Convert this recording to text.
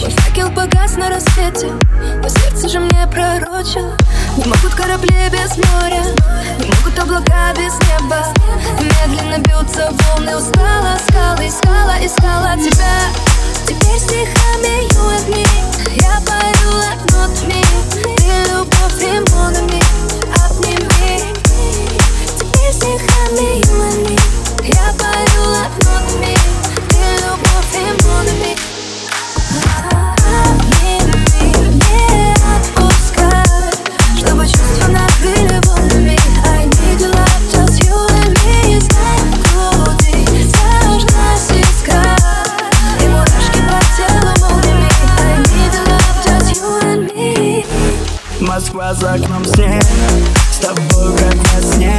Мой факел погас на рассвете. Но сердце же мне пророчило Не могут корабли без моря Не могут облака без неба. Медленно бьются волны Устала, искала, искала, искала тебя. Москва за окном снег. С тобой как во сне